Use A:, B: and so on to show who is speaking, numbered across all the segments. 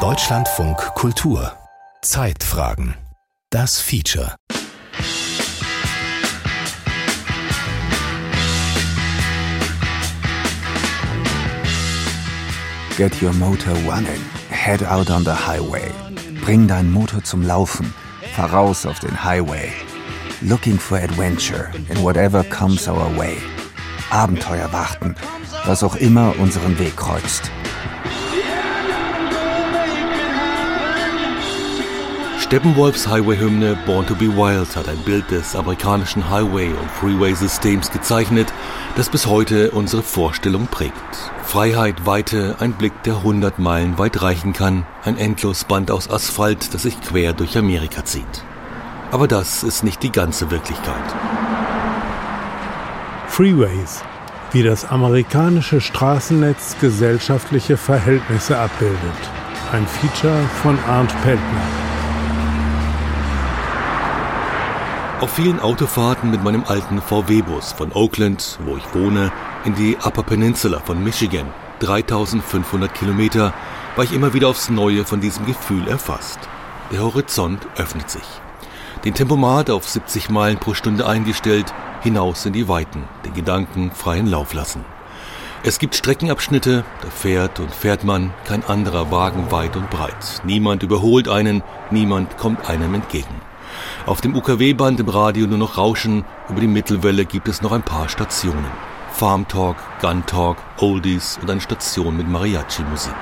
A: Deutschlandfunk Kultur Zeitfragen Das Feature
B: Get your motor running. Head out on the highway. Bring deinen Motor zum Laufen. Fahr raus auf den Highway. Looking for adventure in whatever comes our way. Abenteuer warten, was auch immer unseren Weg kreuzt.
C: Steppenwolfs Highway-Hymne Born to be Wild hat ein Bild des amerikanischen Highway- und Freeway-Systems gezeichnet, das bis heute unsere Vorstellung prägt. Freiheit, Weite, ein Blick, der 100 Meilen weit reichen kann, ein Endlosband aus Asphalt, das sich quer durch Amerika zieht. Aber das ist nicht die ganze Wirklichkeit.
D: Freeways, wie das amerikanische Straßennetz gesellschaftliche Verhältnisse abbildet. Ein Feature von Arndt Peltner.
C: Auf vielen Autofahrten mit meinem alten VW-Bus von Oakland, wo ich wohne, in die Upper Peninsula von Michigan, 3500 Kilometer, war ich immer wieder aufs Neue von diesem Gefühl erfasst. Der Horizont öffnet sich. Den Tempomat auf 70 Meilen pro Stunde eingestellt, hinaus in die Weiten, den Gedanken freien Lauf lassen. Es gibt Streckenabschnitte, da fährt und fährt man, kein anderer Wagen weit und breit. Niemand überholt einen, niemand kommt einem entgegen. Auf dem UKW-Band im Radio nur noch Rauschen, über die Mittelwelle gibt es noch ein paar Stationen. Farm Talk, Gun Talk, Oldies und eine Station mit Mariachi-Musik.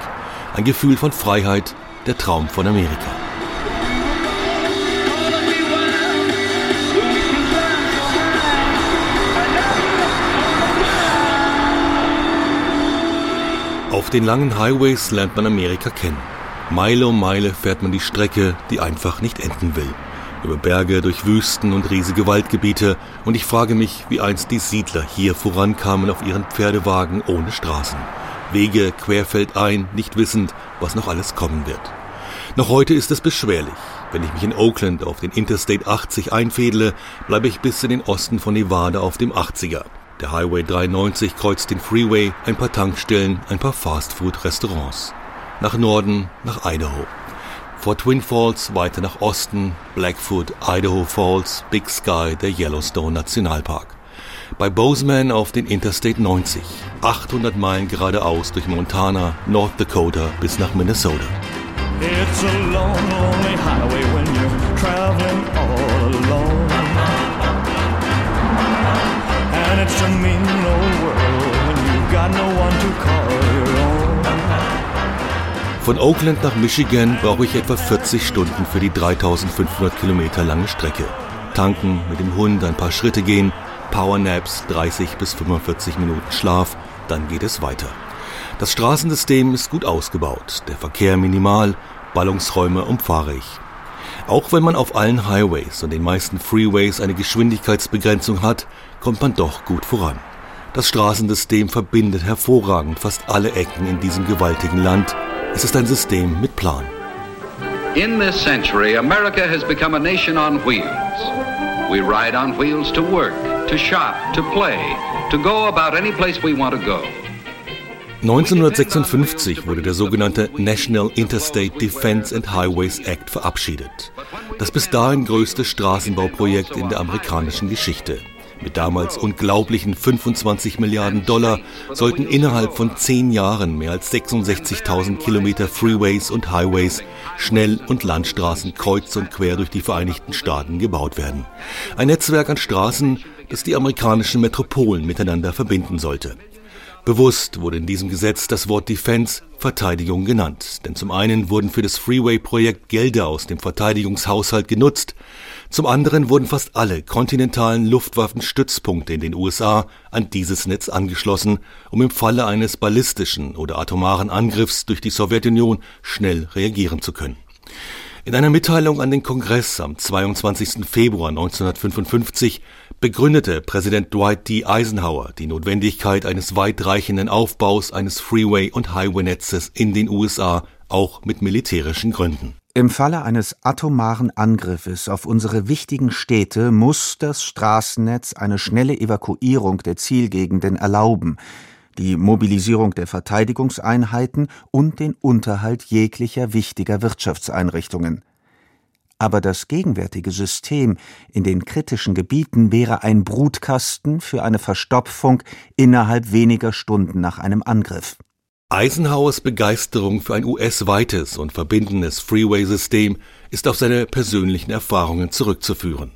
C: Ein Gefühl von Freiheit, der Traum von Amerika. Auf den langen Highways lernt man Amerika kennen. Meile um Meile fährt man die Strecke, die einfach nicht enden will über Berge, durch Wüsten und riesige Waldgebiete, und ich frage mich, wie einst die Siedler hier vorankamen auf ihren Pferdewagen ohne Straßen. Wege querfeldein, nicht wissend, was noch alles kommen wird. Noch heute ist es beschwerlich. Wenn ich mich in Oakland auf den Interstate 80 einfädle, bleibe ich bis in den Osten von Nevada auf dem 80er. Der Highway 93 kreuzt den Freeway, ein paar Tankstellen, ein paar Fastfood-Restaurants. Nach Norden, nach Idaho. Vor Twin Falls weiter nach Osten, Blackfoot, Idaho Falls, Big Sky, der Yellowstone Nationalpark. Bei Bozeman auf den Interstate 90, 800 Meilen geradeaus durch Montana, North Dakota bis nach Minnesota. It's a long, lonely highway von Oakland nach Michigan brauche ich etwa 40 Stunden für die 3500 Kilometer lange Strecke. Tanken, mit dem Hund ein paar Schritte gehen, Powernaps, 30 bis 45 Minuten Schlaf, dann geht es weiter. Das Straßensystem ist gut ausgebaut, der Verkehr minimal, Ballungsräume umfahre ich. Auch wenn man auf allen Highways und den meisten Freeways eine Geschwindigkeitsbegrenzung hat, kommt man doch gut voran. Das Straßensystem verbindet hervorragend fast alle Ecken in diesem gewaltigen Land es ist ein System mit Plan.
E: In this century, America has become a nation on wheels. We ride on wheels to work, to shop, to play, to go about any place we want to go.
C: 1956 wurde der sogenannte National Interstate Defense and Highways Act verabschiedet. Das bis dahin größte Straßenbauprojekt in der amerikanischen Geschichte. Mit damals unglaublichen 25 Milliarden Dollar sollten innerhalb von zehn Jahren mehr als 66.000 Kilometer Freeways und Highways, Schnell- und Landstraßen kreuz und quer durch die Vereinigten Staaten gebaut werden. Ein Netzwerk an Straßen, das die amerikanischen Metropolen miteinander verbinden sollte. Bewusst wurde in diesem Gesetz das Wort Defense Verteidigung genannt, denn zum einen wurden für das Freeway-Projekt Gelder aus dem Verteidigungshaushalt genutzt, zum anderen wurden fast alle kontinentalen Luftwaffenstützpunkte in den USA an dieses Netz angeschlossen, um im Falle eines ballistischen oder atomaren Angriffs durch die Sowjetunion schnell reagieren zu können. In einer Mitteilung an den Kongress am 22. Februar 1955 begründete Präsident Dwight D. Eisenhower die Notwendigkeit eines weitreichenden Aufbaus eines Freeway- und Highway-Netzes in den USA, auch mit militärischen Gründen.
B: Im Falle eines atomaren Angriffes auf unsere wichtigen Städte muss das Straßennetz eine schnelle Evakuierung der Zielgegenden erlauben, die Mobilisierung der Verteidigungseinheiten und den Unterhalt jeglicher wichtiger Wirtschaftseinrichtungen. Aber das gegenwärtige System in den kritischen Gebieten wäre ein Brutkasten für eine Verstopfung innerhalb weniger Stunden nach einem Angriff.
C: Eisenhowers Begeisterung für ein US-weites und verbindendes Freeway-System ist auf seine persönlichen Erfahrungen zurückzuführen.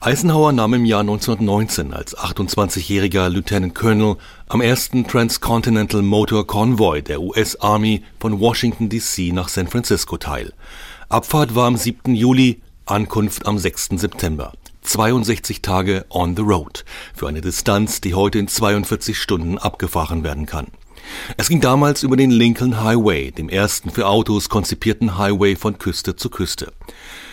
C: Eisenhower nahm im Jahr 1919 als 28-jähriger Lieutenant Colonel am ersten Transcontinental Motor Convoy der US Army von Washington DC nach San Francisco teil. Abfahrt war am 7. Juli, Ankunft am 6. September. 62 Tage on the road für eine Distanz, die heute in 42 Stunden abgefahren werden kann. Es ging damals über den Lincoln Highway, dem ersten für Autos konzipierten Highway von Küste zu Küste.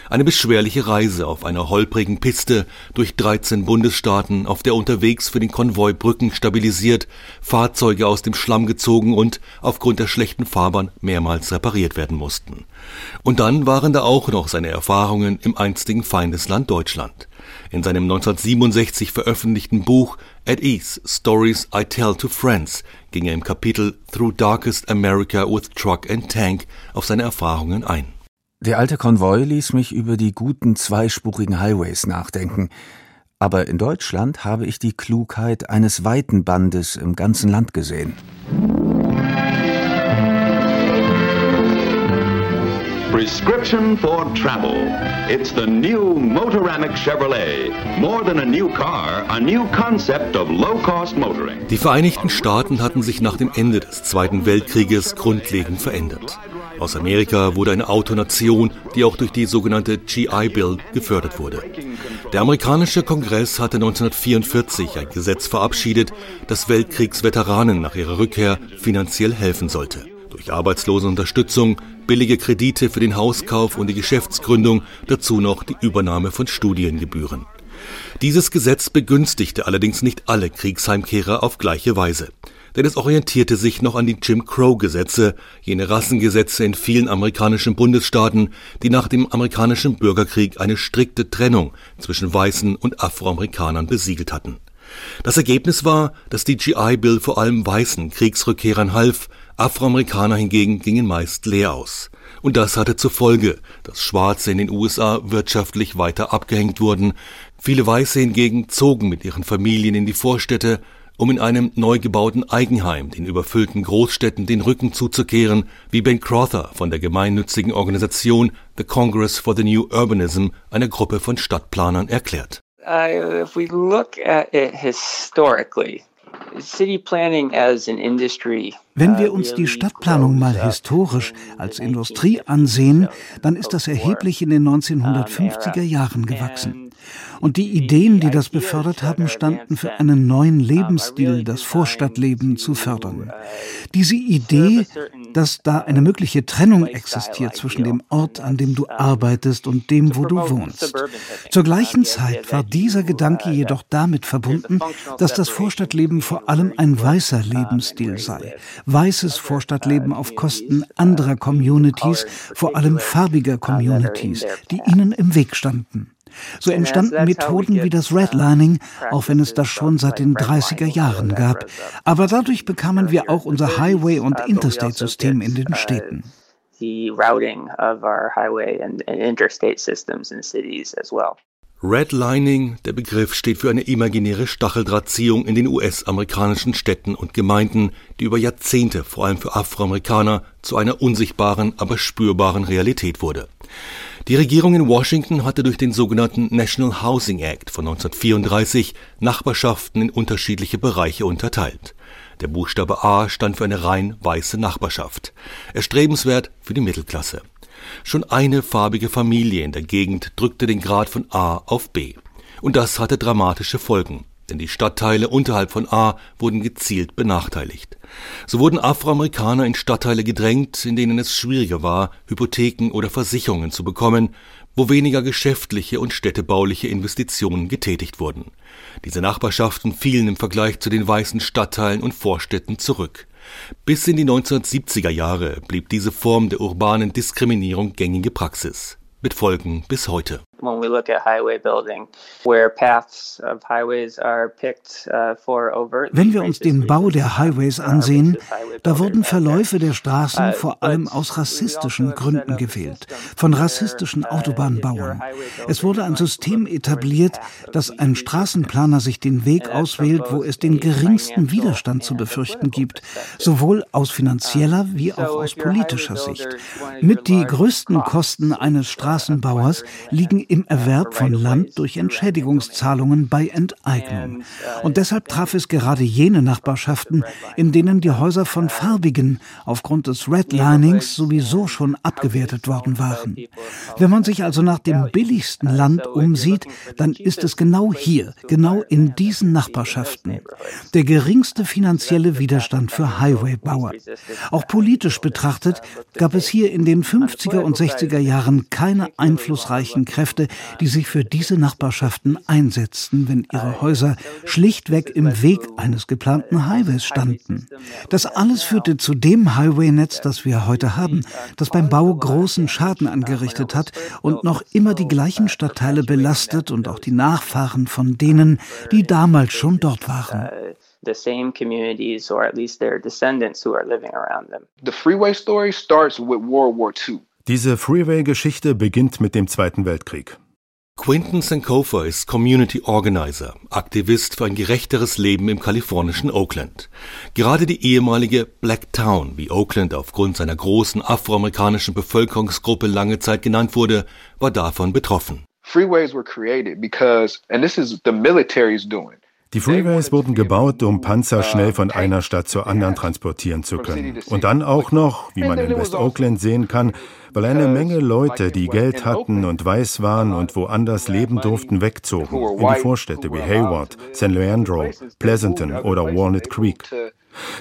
C: Eine beschwerliche Reise auf einer holprigen Piste durch 13 Bundesstaaten, auf der unterwegs für den Konvoi Brücken stabilisiert, Fahrzeuge aus dem Schlamm gezogen und aufgrund der schlechten Fahrbahn mehrmals repariert werden mussten. Und dann waren da auch noch seine Erfahrungen im einstigen Feindesland Deutschland. In seinem 1967 veröffentlichten Buch At Ease Stories I Tell to Friends ging er im Kapitel Through Darkest America with Truck and Tank auf seine Erfahrungen ein.
B: Der alte Konvoi ließ mich über die guten zweispurigen Highways nachdenken, aber in Deutschland habe ich die Klugheit eines weiten Bandes im ganzen Land gesehen.
F: Prescription for travel. It's the new Motoramic Chevrolet. More than a new car, a new concept of low-cost motoring.
C: Die Vereinigten Staaten hatten sich nach dem Ende des Zweiten Weltkrieges grundlegend verändert. Aus Amerika wurde eine Autonation, die auch durch die sogenannte GI Bill gefördert wurde. Der amerikanische Kongress hatte 1944 ein Gesetz verabschiedet, das Weltkriegsveteranen nach ihrer Rückkehr finanziell helfen sollte. Durch Arbeitslosenunterstützung, billige Kredite für den Hauskauf und die Geschäftsgründung, dazu noch die Übernahme von Studiengebühren. Dieses Gesetz begünstigte allerdings nicht alle Kriegsheimkehrer auf gleiche Weise denn es orientierte sich noch an die Jim Crow-Gesetze, jene Rassengesetze in vielen amerikanischen Bundesstaaten, die nach dem amerikanischen Bürgerkrieg eine strikte Trennung zwischen Weißen und Afroamerikanern besiegelt hatten. Das Ergebnis war, dass die GI Bill vor allem weißen Kriegsrückkehrern half, Afroamerikaner hingegen gingen meist leer aus. Und das hatte zur Folge, dass Schwarze in den USA wirtschaftlich weiter abgehängt wurden, viele Weiße hingegen zogen mit ihren Familien in die Vorstädte, um in einem neu gebauten Eigenheim den überfüllten Großstädten den Rücken zuzukehren, wie Ben Crowther von der gemeinnützigen Organisation The Congress for the New Urbanism, einer Gruppe von Stadtplanern, erklärt.
G: Uh, if we look at it historically, city planning as an industry
H: wenn wir uns die Stadtplanung mal historisch als Industrie ansehen, dann ist das erheblich in den 1950er Jahren gewachsen. Und die Ideen, die das befördert haben, standen für einen neuen Lebensstil, das Vorstadtleben zu fördern. Diese Idee, dass da eine mögliche Trennung existiert zwischen dem Ort, an dem du arbeitest und dem, wo du wohnst. Zur gleichen Zeit war dieser Gedanke jedoch damit verbunden, dass das Vorstadtleben vor allem ein weißer Lebensstil sei weißes Vorstadtleben auf Kosten anderer Communities, vor allem farbiger Communities, die ihnen im Weg standen. So entstanden Methoden wie das Redlining, auch wenn es das schon seit den 30er Jahren gab. Aber dadurch bekamen wir auch unser Highway- und Interstate-System in den Städten. The routing of our highway and interstate systems in cities
C: as well. Redlining, der Begriff steht für eine imaginäre Stacheldrahtziehung in den US-amerikanischen Städten und Gemeinden, die über Jahrzehnte vor allem für Afroamerikaner zu einer unsichtbaren, aber spürbaren Realität wurde. Die Regierung in Washington hatte durch den sogenannten National Housing Act von 1934 Nachbarschaften in unterschiedliche Bereiche unterteilt. Der Buchstabe A stand für eine rein weiße Nachbarschaft, erstrebenswert für die Mittelklasse. Schon eine farbige Familie in der Gegend drückte den Grad von A auf B. Und das hatte dramatische Folgen, denn die Stadtteile unterhalb von A wurden gezielt benachteiligt. So wurden Afroamerikaner in Stadtteile gedrängt, in denen es schwieriger war, Hypotheken oder Versicherungen zu bekommen, wo weniger geschäftliche und städtebauliche Investitionen getätigt wurden. Diese Nachbarschaften fielen im Vergleich zu den weißen Stadtteilen und Vorstädten zurück. Bis in die 1970er Jahre blieb diese Form der urbanen Diskriminierung gängige Praxis, mit Folgen bis heute.
G: When we look at highway building, where paths of highways are picked uh, for overt.
H: Wenn wir uns den Bau der Highways ansehen, da wurden Verläufe der Straßen vor allem aus rassistischen Gründen gewählt, von rassistischen Autobahnbauern. Es wurde ein System etabliert, dass ein Straßenplaner sich den Weg auswählt, wo es den geringsten Widerstand zu befürchten gibt, sowohl aus finanzieller wie auch aus politischer Sicht. Mit die größten Kosten eines Straßenbauers liegen im Erwerb von Land durch Entschädigungszahlungen bei Enteignung. Und deshalb traf es gerade jene Nachbarschaften, in denen die Häuser von Farbigen aufgrund des Redlinings sowieso schon abgewertet worden waren. Wenn man sich also nach dem billigsten Land umsieht, dann ist es genau hier, genau in diesen Nachbarschaften. Der geringste finanzielle Widerstand für Highwaybauer. Auch politisch betrachtet gab es hier in den 50er und 60er Jahren keine einflussreichen Kräfte, die sich für diese Nachbarschaften einsetzten, wenn ihre Häuser schlichtweg im Weg eines geplanten Highways standen. Das alles führte zu dem Highway-Netz, das wir heute haben, das beim Bau großen Schaden angerichtet hat und noch immer die gleichen Stadtteile belastet und auch die Nachfahren von denen, die damals schon dort waren
G: the same communities or at least their descendants who are living around them.
I: The freeway story starts with World War II.
J: Diese Freeway-Geschichte beginnt mit dem Zweiten Weltkrieg.
C: Quinton Sankofa ist Community Organizer, Aktivist für ein gerechteres Leben im kalifornischen Oakland. Gerade die ehemalige Black Town, wie Oakland aufgrund seiner großen afroamerikanischen Bevölkerungsgruppe lange Zeit genannt wurde, war davon betroffen.
I: Freeways were created because, and this is the military's doing.
J: Die Freeways wurden gebaut, um Panzer schnell von einer Stadt zur anderen transportieren zu können. Und dann auch noch, wie man in West Oakland sehen kann, weil eine Menge Leute, die Geld hatten und weiß waren und woanders leben durften, wegzogen in die Vorstädte wie Hayward, San Leandro, Pleasanton oder Walnut Creek.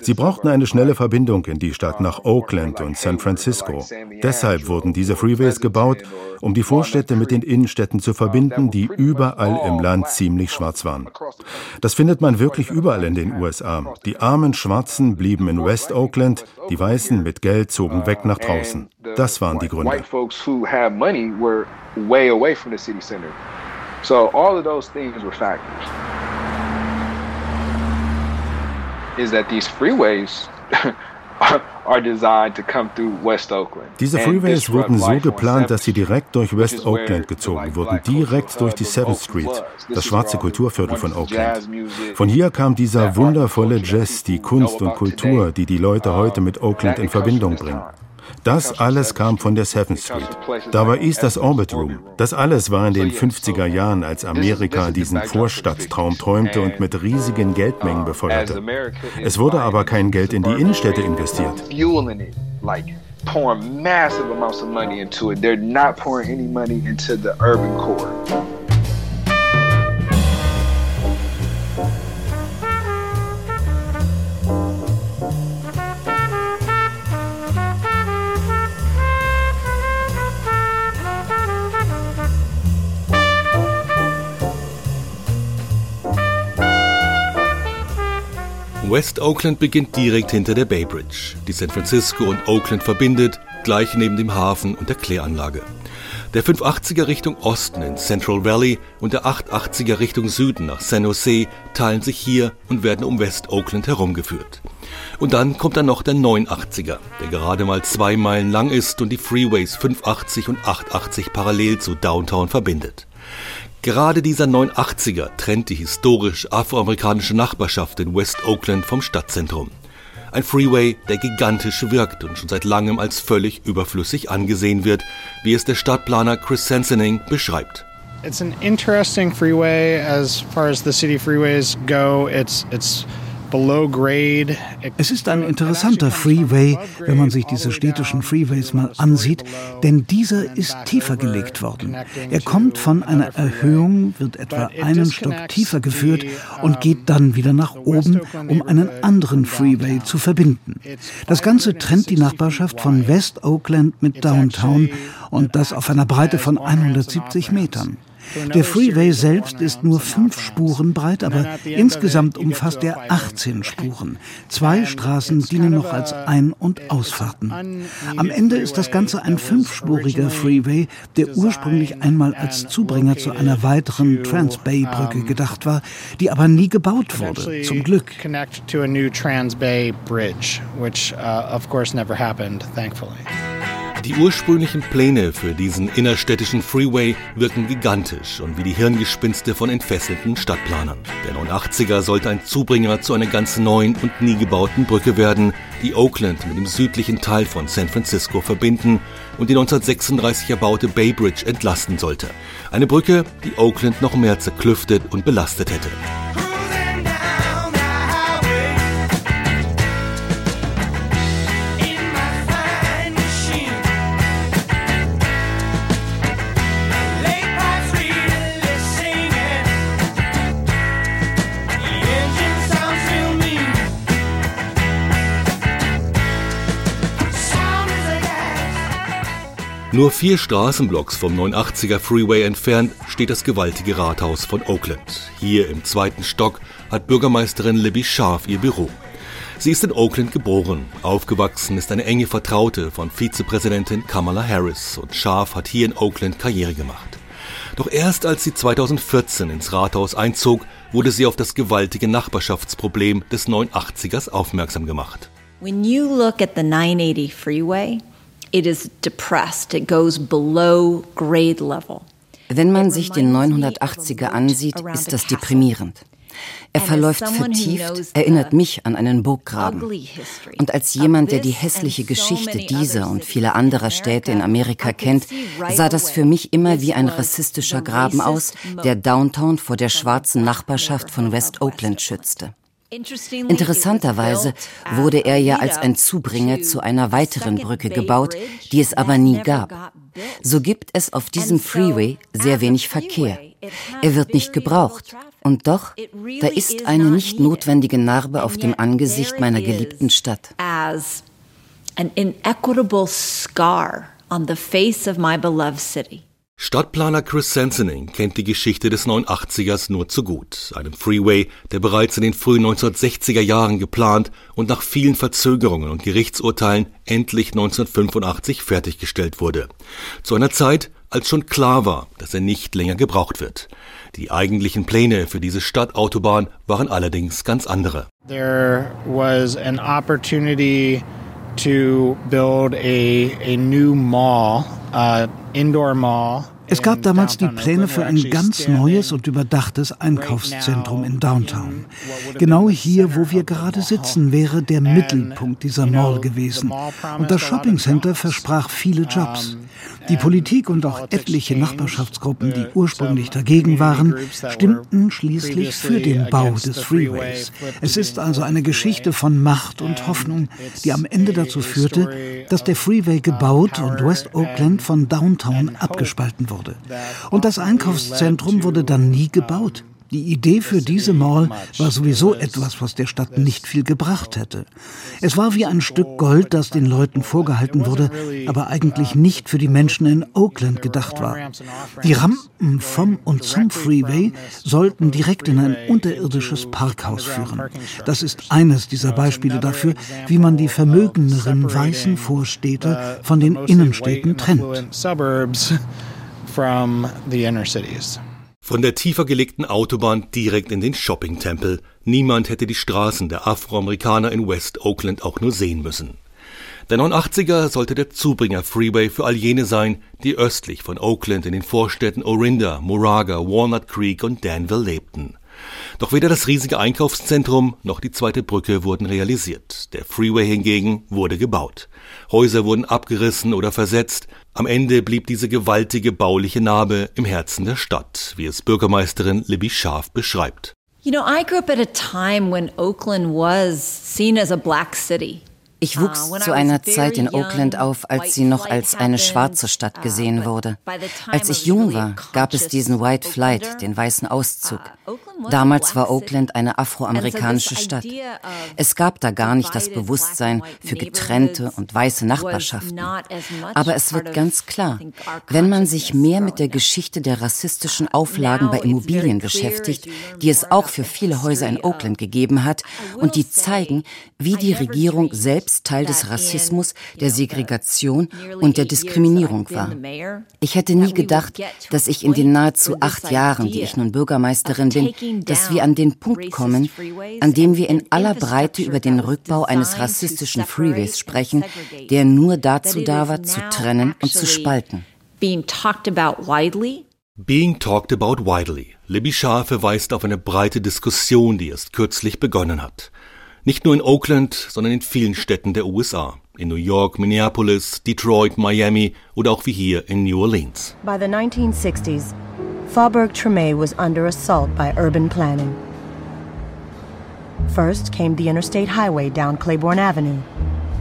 J: Sie brauchten eine schnelle Verbindung in die Stadt nach Oakland und San Francisco. Deshalb wurden diese Freeways gebaut, um die Vorstädte mit den Innenstädten zu verbinden, die überall im Land ziemlich schwarz waren. Das findet man wirklich überall in den USA. Die armen Schwarzen blieben in West Oakland, die Weißen mit Geld zogen weg nach draußen. Das waren die Gründe.
I: So all of those things were factors. Is that these freeways
J: Diese Freeways wurden so geplant, dass sie direkt durch West Oakland gezogen wurden, direkt durch die 7th Street, das schwarze Kulturviertel von Oakland. Von hier kam dieser wundervolle Jazz, die Kunst und Kultur, die die Leute heute mit Oakland in Verbindung bringen. Das alles kam von der 7th Street. Da war East das Orbit Room. Das alles war in den 50er Jahren, als Amerika diesen Vorstadttraum träumte und mit riesigen Geldmengen befeuerte. Es wurde aber kein Geld in die Innenstädte investiert. pouring massive amounts of money into it. They're not pouring any money into the urban core.
C: West Oakland beginnt direkt hinter der Bay Bridge, die San Francisco und Oakland verbindet, gleich neben dem Hafen und der Kläranlage. Der 580er Richtung Osten in Central Valley und der 880er Richtung Süden nach San Jose teilen sich hier und werden um West Oakland herumgeführt. Und dann kommt dann noch der 980er, der gerade mal zwei Meilen lang ist und die Freeways 580 und 880 parallel zu Downtown verbindet. Gerade dieser 980er trennt die historisch afroamerikanische Nachbarschaft in West Oakland vom Stadtzentrum. Ein Freeway, der gigantisch wirkt und schon seit langem als völlig überflüssig angesehen wird, wie es der Stadtplaner Chris Sensening beschreibt.
K: It's an interesting freeway as far as the city freeways go. It's it's
H: es ist ein interessanter Freeway, wenn man sich diese städtischen Freeways mal ansieht, denn dieser ist tiefer gelegt worden. Er kommt von einer Erhöhung, wird etwa einen Stock tiefer geführt und geht dann wieder nach oben, um einen anderen Freeway zu verbinden. Das Ganze trennt die Nachbarschaft von West Oakland mit Downtown und das auf einer Breite von 170 Metern. Der Freeway selbst ist nur fünf Spuren breit, aber insgesamt umfasst er 18 Spuren. Zwei Straßen dienen noch als Ein- und Ausfahrten. Am Ende ist das Ganze ein fünfspuriger Freeway, der ursprünglich einmal als Zubringer zu einer weiteren Trans-Bay-Brücke gedacht war, die aber nie gebaut wurde, zum Glück.
C: Die ursprünglichen Pläne für diesen innerstädtischen Freeway wirken gigantisch und wie die Hirngespinste von entfesselten Stadtplanern. Der 89er sollte ein Zubringer zu einer ganz neuen und nie gebauten Brücke werden, die Oakland mit dem südlichen Teil von San Francisco verbinden und die 1936 erbaute Bay Bridge entlasten sollte. Eine Brücke, die Oakland noch mehr zerklüftet und belastet hätte. Nur vier Straßenblocks vom 89er Freeway entfernt steht das gewaltige Rathaus von Oakland. Hier im zweiten Stock hat Bürgermeisterin Libby Scharf ihr Büro. Sie ist in Oakland geboren. Aufgewachsen ist eine enge Vertraute von Vizepräsidentin Kamala Harris und Scharf hat hier in Oakland Karriere gemacht. Doch erst als sie 2014 ins Rathaus einzog, wurde sie auf das gewaltige Nachbarschaftsproblem des 89ers aufmerksam gemacht.
L: When you look at the 980 freeway, it is depressed. It goes below grade level.
M: Wenn man sich den 980er ansieht, ist das deprimierend. Er verläuft vertieft, erinnert mich an einen Burggraben. Und als jemand, der die hässliche Geschichte dieser und vieler anderer Städte in Amerika kennt, sah das für mich immer wie ein rassistischer Graben aus, der Downtown vor der schwarzen Nachbarschaft von West Oakland schützte. Interessanterweise wurde er ja als ein Zubringer zu einer weiteren Brücke gebaut, die es aber nie gab. So gibt es auf diesem Freeway sehr wenig Verkehr. Er wird nicht gebraucht. Und doch, da ist eine nicht notwendige Narbe auf dem Angesicht meiner geliebten Stadt.
L: An inequitable scar on the face of my beloved city.
C: Stadtplaner Chris Sensening kennt die Geschichte des 89ers nur zu gut, einem Freeway, der bereits in den frühen 1960er Jahren geplant und nach vielen Verzögerungen und Gerichtsurteilen endlich 1985 fertiggestellt wurde. Zu einer Zeit, als schon klar war, dass er nicht länger gebraucht wird. Die eigentlichen Pläne für diese Stadtautobahn waren allerdings ganz andere.
K: There was an opportunity to build a, a new mall, uh, indoor mall.
H: Es gab damals die Pläne für ein ganz neues und überdachtes Einkaufszentrum in Downtown. Genau hier, wo wir gerade sitzen, wäre der Mittelpunkt dieser Mall gewesen. Und das Shoppingcenter versprach viele Jobs. Die Politik und auch etliche Nachbarschaftsgruppen, die ursprünglich dagegen waren, stimmten schließlich für den Bau des Freeways. Es ist also eine Geschichte von Macht und Hoffnung, die am Ende dazu führte, dass der Freeway gebaut und West Oakland von Downtown abgespalten wurde. Und das Einkaufszentrum wurde dann nie gebaut. Die Idee für diese Mall war sowieso etwas, was der Stadt nicht viel gebracht hätte. Es war wie ein Stück Gold, das den Leuten vorgehalten wurde, aber eigentlich nicht für die Menschen in Oakland gedacht war. Die Rampen vom und zum Freeway sollten direkt in ein unterirdisches Parkhaus führen. Das ist eines dieser Beispiele dafür, wie man die vermögenderen weißen Vorstädte von den Innenstädten trennt.
C: Von der tiefer gelegten Autobahn direkt in den Shopping-Tempel. Niemand hätte die Straßen der Afroamerikaner in West Oakland auch nur sehen müssen. Der 89er sollte der Zubringer-Freeway für all jene sein, die östlich von Oakland in den Vorstädten Orinda, Moraga, Walnut Creek und Danville lebten. Doch weder das riesige Einkaufszentrum noch die zweite Brücke wurden realisiert. Der Freeway hingegen wurde gebaut. Häuser wurden abgerissen oder versetzt. Am Ende blieb diese gewaltige bauliche Narbe im Herzen der Stadt, wie es Bürgermeisterin Libby Scharf beschreibt.
L: You know, I grew up at a time when Oakland was seen as a black city.
M: Ich wuchs zu einer Zeit in Oakland auf, als sie noch als eine schwarze Stadt gesehen wurde. Als ich jung war, gab es diesen White Flight, den weißen Auszug. Damals war Oakland eine afroamerikanische Stadt. Es gab da gar nicht das Bewusstsein für getrennte und weiße Nachbarschaften. Aber es wird ganz klar, wenn man sich mehr mit der Geschichte der rassistischen Auflagen bei Immobilien beschäftigt, die es auch für viele Häuser in Oakland gegeben hat und die zeigen, wie die Regierung selbst Teil des Rassismus, der Segregation und der Diskriminierung war. Ich hätte nie gedacht, dass ich in den nahezu acht Jahren, die ich nun Bürgermeisterin bin, dass wir an den Punkt kommen, an dem wir in aller Breite über den Rückbau eines rassistischen Freeways sprechen, der nur dazu da war, zu trennen und zu spalten.
C: Being talked about widely. Being talked about widely. Libby Schaar verweist auf eine breite Diskussion, die erst kürzlich begonnen hat. Nicht nur in Oakland, sondern in vielen Städten der USA. In New York, Minneapolis, Detroit, Miami oder auch wie hier in New Orleans.
N: By the 1960s, Faubourg Treme was under assault by urban planning. First came the interstate highway down Claiborne Avenue,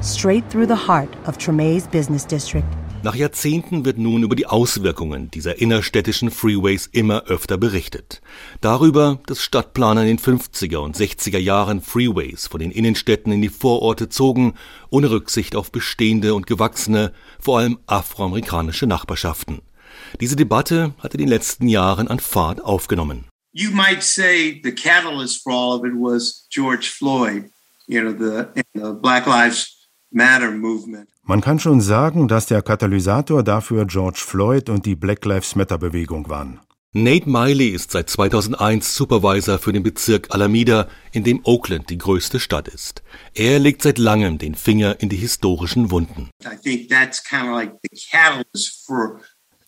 N: straight through the heart of Treme's business district.
C: Nach Jahrzehnten wird nun über die Auswirkungen dieser innerstädtischen Freeways immer öfter berichtet. Darüber, dass Stadtplaner in den 50er und 60er Jahren Freeways von den Innenstädten in die Vororte zogen, ohne Rücksicht auf bestehende und gewachsene, vor allem afroamerikanische Nachbarschaften. Diese Debatte hat in den letzten Jahren an Fahrt aufgenommen.
O: You might say the catalyst for all of it was George Floyd, you know, the, the Black Lives Matter movement.
J: Man kann schon sagen, dass der Katalysator dafür George Floyd und die Black Lives Matter Bewegung waren.
C: Nate Miley ist seit 2001 Supervisor für den Bezirk Alameda, in dem Oakland die größte Stadt ist. Er legt seit langem den Finger in die historischen Wunden.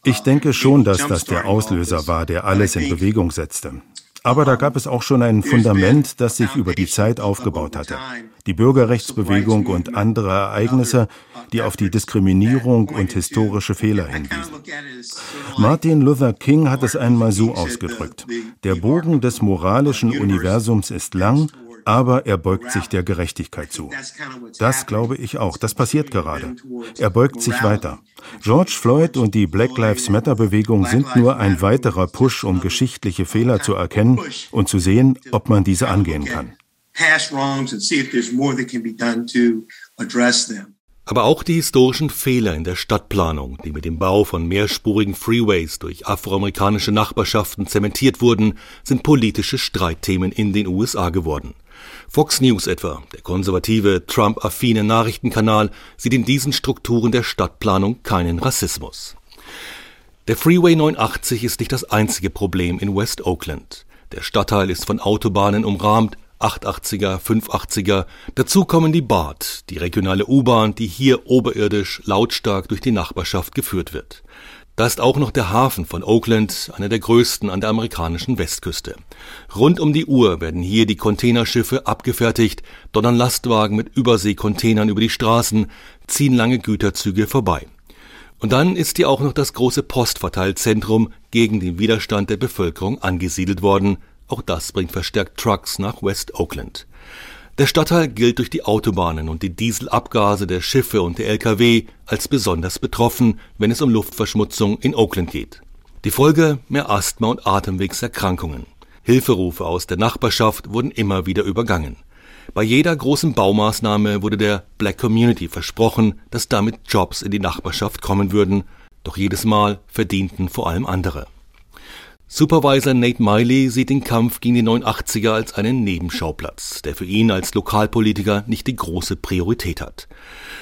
J: Ich denke schon, dass das der Auslöser war, der alles in Bewegung setzte. Aber da gab es auch schon ein Fundament, das sich über die Zeit aufgebaut hatte. Die Bürgerrechtsbewegung und andere Ereignisse, die auf die Diskriminierung und historische Fehler hinwiesen. Martin Luther King hat es einmal so ausgedrückt. Der Bogen des moralischen Universums ist lang aber er beugt sich der Gerechtigkeit zu. Das glaube ich auch. Das passiert gerade. Er beugt sich weiter. George Floyd und die Black Lives Matter Bewegung sind nur ein weiterer Push, um geschichtliche Fehler zu erkennen und zu sehen, ob man diese angehen kann.
C: Aber auch die historischen Fehler in der Stadtplanung, die mit dem Bau von mehrspurigen Freeways durch afroamerikanische Nachbarschaften zementiert wurden, sind politische Streitthemen in den USA geworden. Fox News etwa, der konservative, Trump-affine Nachrichtenkanal, sieht in diesen Strukturen der Stadtplanung keinen Rassismus. Der Freeway 89 ist nicht das einzige Problem in West Oakland. Der Stadtteil ist von Autobahnen umrahmt, 880er, 580er. Dazu kommen die BART, die regionale U-Bahn, die hier oberirdisch lautstark durch die Nachbarschaft geführt wird. Da ist auch noch der Hafen von Oakland, einer der größten an der amerikanischen Westküste. Rund um die Uhr werden hier die Containerschiffe abgefertigt, donnern Lastwagen mit Überseekontainern über die Straßen, ziehen lange Güterzüge vorbei. Und dann ist hier auch noch das große Postverteilzentrum gegen den Widerstand der Bevölkerung angesiedelt worden. Auch das bringt verstärkt Trucks nach West Oakland. Der Stadtteil gilt durch die Autobahnen und die Dieselabgase der Schiffe und der Lkw als besonders betroffen, wenn es um Luftverschmutzung in Oakland geht. Die Folge mehr Asthma und Atemwegserkrankungen. Hilferufe aus der Nachbarschaft wurden immer wieder übergangen. Bei jeder großen Baumaßnahme wurde der Black Community versprochen, dass damit Jobs in die Nachbarschaft kommen würden, doch jedes Mal verdienten vor allem andere. Supervisor Nate Miley sieht den Kampf gegen die 89er als einen Nebenschauplatz, der für ihn als Lokalpolitiker nicht die große Priorität hat.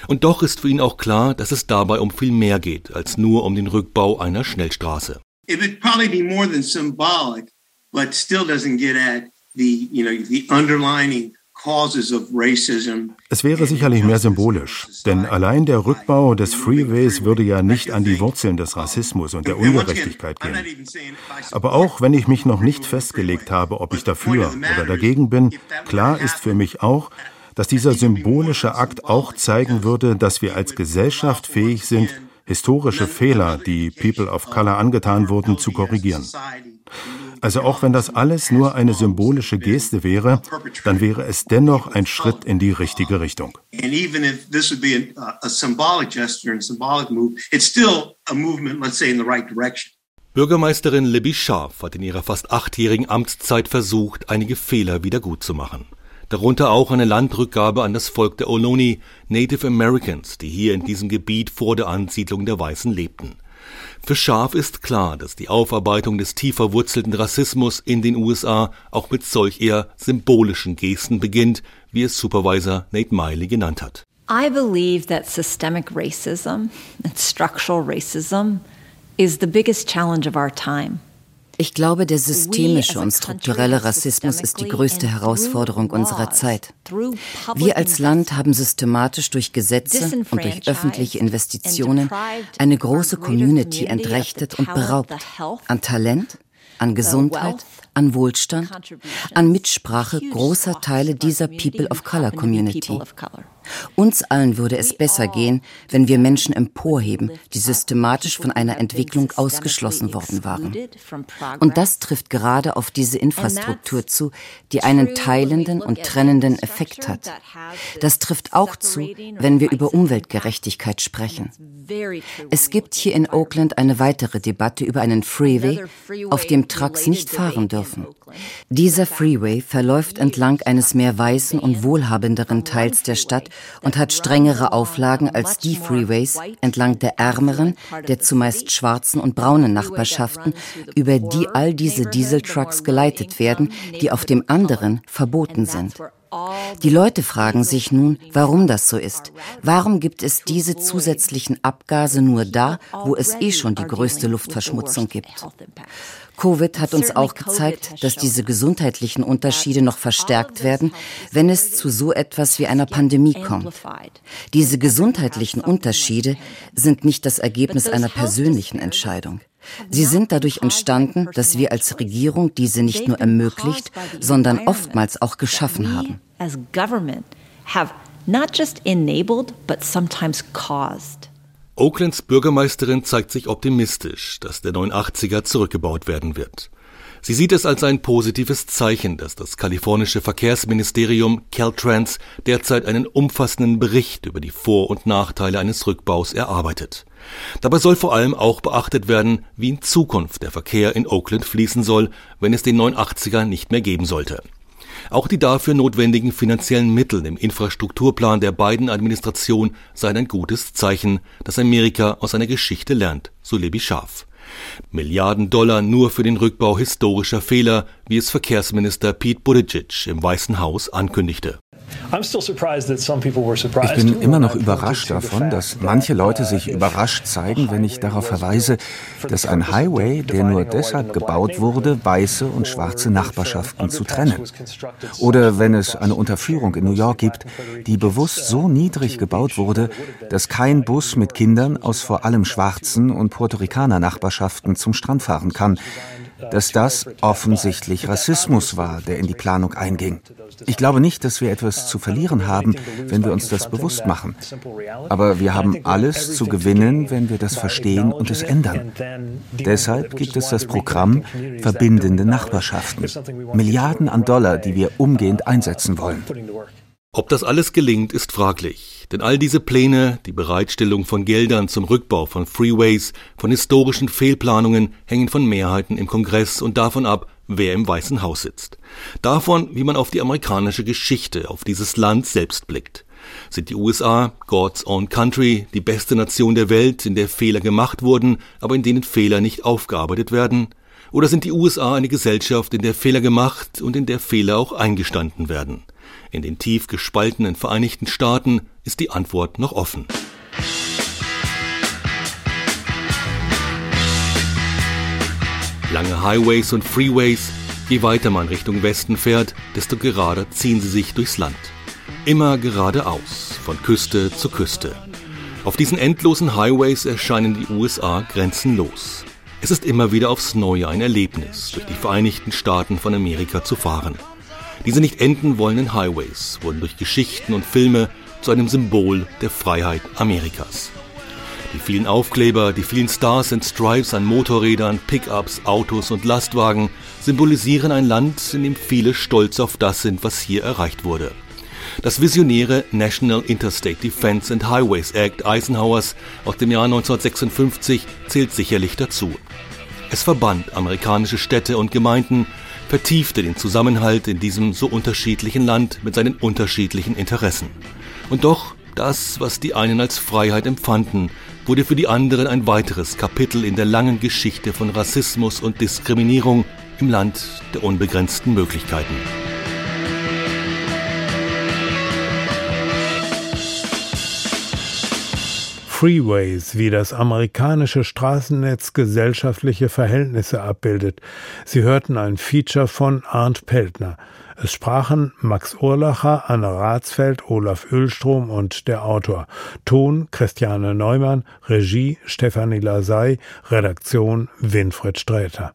C: Und doch ist für ihn auch klar, dass es dabei um viel mehr geht als nur um den Rückbau einer Schnellstraße. It would probably be more than symbolic, but still doesn't get at the, you know, the underlining
J: es wäre sicherlich mehr symbolisch, denn allein der Rückbau des Freeways würde ja nicht an die Wurzeln des Rassismus und der Ungerechtigkeit gehen. Aber auch wenn ich mich noch nicht festgelegt habe, ob ich dafür oder dagegen bin, klar ist für mich auch, dass dieser symbolische Akt auch zeigen würde, dass wir als Gesellschaft fähig sind, historische Fehler, die People of Color angetan wurden, zu korrigieren. Also auch wenn das alles nur eine symbolische Geste wäre, dann wäre es dennoch ein Schritt in die richtige Richtung. And even if this would be a, a symbolic gesture and symbolic move, it's still a movement, let's say, in the right direction.
C: Bürgermeisterin Libby Scharf hat in ihrer fast achtjährigen Amtszeit versucht, einige Fehler wiedergutzumachen. Darunter auch eine Landrückgabe an das Volk der Ohlone, Native Americans, die hier in diesem Gebiet vor der Ansiedlung der Weißen lebten. Für Scharf ist klar, dass die Aufarbeitung des tief verwurzelten Rassismus in den USA auch mit solch eher symbolischen Gesten beginnt, wie es Supervisor Nate Miley genannt hat.
L: I believe that systemic racism and structural racism is the biggest challenge of our time.
M: Ich glaube, der systemische und strukturelle Rassismus ist die größte Herausforderung unserer Zeit. Wir als Land haben systematisch durch Gesetze und durch öffentliche Investitionen eine große Community entrechtet und beraubt an Talent, an Gesundheit, an Wohlstand, an Mitsprache großer Teile dieser People of Color Community. Uns allen würde es besser gehen, wenn wir Menschen emporheben, die systematisch von einer Entwicklung ausgeschlossen worden waren. Und das trifft gerade auf diese Infrastruktur zu, die einen teilenden und trennenden Effekt hat. Das trifft auch zu, wenn wir über Umweltgerechtigkeit sprechen. Es gibt hier in Oakland eine weitere Debatte über einen Freeway, auf dem Trucks nicht fahren dürfen. Dieser Freeway verläuft entlang eines mehr weißen und wohlhabenderen Teils der Stadt und hat strengere Auflagen als die Freeways entlang der ärmeren, der zumeist schwarzen und braunen Nachbarschaften, über die all diese Dieseltrucks geleitet werden, die auf dem anderen verboten sind. Die Leute fragen sich nun, warum das so ist. Warum gibt es diese zusätzlichen Abgase nur da, wo es eh schon die größte Luftverschmutzung gibt? Covid hat uns auch gezeigt, dass diese gesundheitlichen Unterschiede noch verstärkt werden, wenn es zu so etwas wie einer Pandemie kommt. Diese gesundheitlichen Unterschiede sind nicht das Ergebnis einer persönlichen Entscheidung. Sie sind dadurch entstanden, dass wir als Regierung diese nicht nur ermöglicht, sondern oftmals auch geschaffen haben.
L: Not just enabled, but sometimes caused.
C: Oaklands Bürgermeisterin zeigt sich optimistisch, dass der 89er zurückgebaut werden wird. Sie sieht es als ein positives Zeichen, dass das kalifornische Verkehrsministerium Caltrans derzeit einen umfassenden Bericht über die Vor- und Nachteile eines Rückbaus erarbeitet. Dabei soll vor allem auch beachtet werden, wie in Zukunft der Verkehr in Oakland fließen soll, wenn es den 89er nicht mehr geben sollte. Auch die dafür notwendigen finanziellen Mittel im Infrastrukturplan der beiden Administration seien ein gutes Zeichen, dass Amerika aus seiner Geschichte lernt, so Libby Scharf. Milliarden Dollar nur für den Rückbau historischer Fehler, wie es Verkehrsminister Pete Buttigieg im Weißen Haus ankündigte.
B: Ich bin immer noch überrascht davon, dass manche Leute sich überrascht zeigen, wenn ich darauf verweise, dass ein Highway, der nur deshalb gebaut wurde, weiße und schwarze Nachbarschaften zu trennen. Oder wenn es eine Unterführung in New York gibt, die bewusst so niedrig gebaut wurde, dass kein Bus mit Kindern aus vor allem schwarzen und Puerto Ricaner Nachbarschaften zum Strand fahren kann dass das offensichtlich Rassismus war, der in die Planung einging. Ich glaube nicht, dass wir etwas zu verlieren haben, wenn wir uns das bewusst machen. Aber wir haben alles zu gewinnen, wenn wir das verstehen und es ändern. Deshalb gibt es das Programm Verbindende Nachbarschaften. Milliarden an Dollar, die wir umgehend einsetzen wollen.
C: Ob das alles gelingt, ist fraglich. Denn all diese Pläne, die Bereitstellung von Geldern zum Rückbau von Freeways, von historischen Fehlplanungen hängen von Mehrheiten im Kongress und davon ab, wer im Weißen Haus sitzt. Davon, wie man auf die amerikanische Geschichte, auf dieses Land selbst blickt. Sind die USA, God's Own Country, die beste Nation der Welt, in der Fehler gemacht wurden, aber in denen Fehler nicht aufgearbeitet werden? Oder sind die USA eine Gesellschaft, in der Fehler gemacht und in der Fehler auch eingestanden werden? In den tief gespaltenen Vereinigten Staaten ist die Antwort noch offen. Lange Highways und Freeways, je weiter man Richtung Westen fährt, desto gerader ziehen sie sich durchs Land. Immer geradeaus, von Küste zu Küste. Auf diesen endlosen Highways erscheinen die USA grenzenlos. Es ist immer wieder aufs Neue ein Erlebnis, durch die Vereinigten Staaten von Amerika zu fahren. Diese nicht enden wollenden Highways wurden durch Geschichten und Filme zu einem Symbol der Freiheit Amerikas. Die vielen Aufkleber, die vielen Stars and Stripes an Motorrädern, Pickups, Autos und Lastwagen symbolisieren ein Land, in dem viele stolz auf das sind, was hier erreicht wurde. Das visionäre National Interstate Defense and Highways Act Eisenhowers aus dem Jahr 1956 zählt sicherlich dazu. Es verband amerikanische Städte und Gemeinden, vertiefte den Zusammenhalt in diesem so unterschiedlichen Land mit seinen unterschiedlichen Interessen. Und doch, das, was die einen als Freiheit empfanden, wurde für die anderen ein weiteres Kapitel in der langen Geschichte von Rassismus und Diskriminierung im Land der unbegrenzten Möglichkeiten.
D: Freeways, wie das amerikanische Straßennetz gesellschaftliche Verhältnisse abbildet. Sie hörten ein Feature von Arndt Peltner. Es sprachen Max Urlacher, Anne Ratsfeld, Olaf Ölstrom und der Autor. Ton Christiane Neumann, Regie Stefanie Lasey, Redaktion Winfried Sträter.